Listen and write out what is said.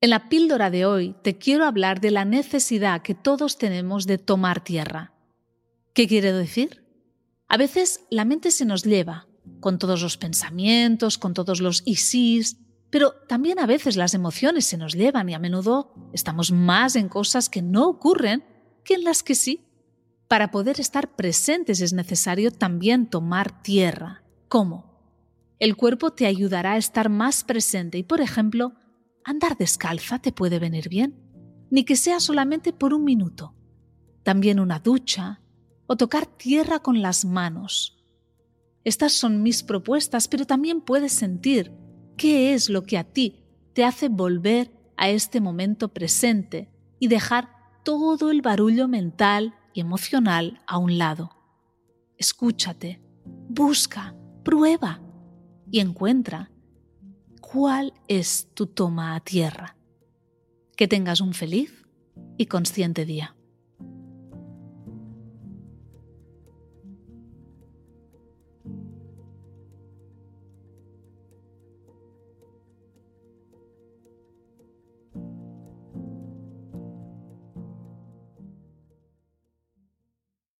En la píldora de hoy te quiero hablar de la necesidad que todos tenemos de tomar tierra. ¿Qué quiere decir? A veces la mente se nos lleva, con todos los pensamientos, con todos los isís, pero también a veces las emociones se nos llevan y a menudo estamos más en cosas que no ocurren que en las que sí. Para poder estar presentes es necesario también tomar tierra. ¿Cómo? El cuerpo te ayudará a estar más presente y, por ejemplo, andar descalza te puede venir bien, ni que sea solamente por un minuto. También una ducha o tocar tierra con las manos. Estas son mis propuestas, pero también puedes sentir qué es lo que a ti te hace volver a este momento presente y dejar todo el barullo mental y emocional a un lado. Escúchate, busca, prueba y encuentra cuál es tu toma a tierra. Que tengas un feliz y consciente día.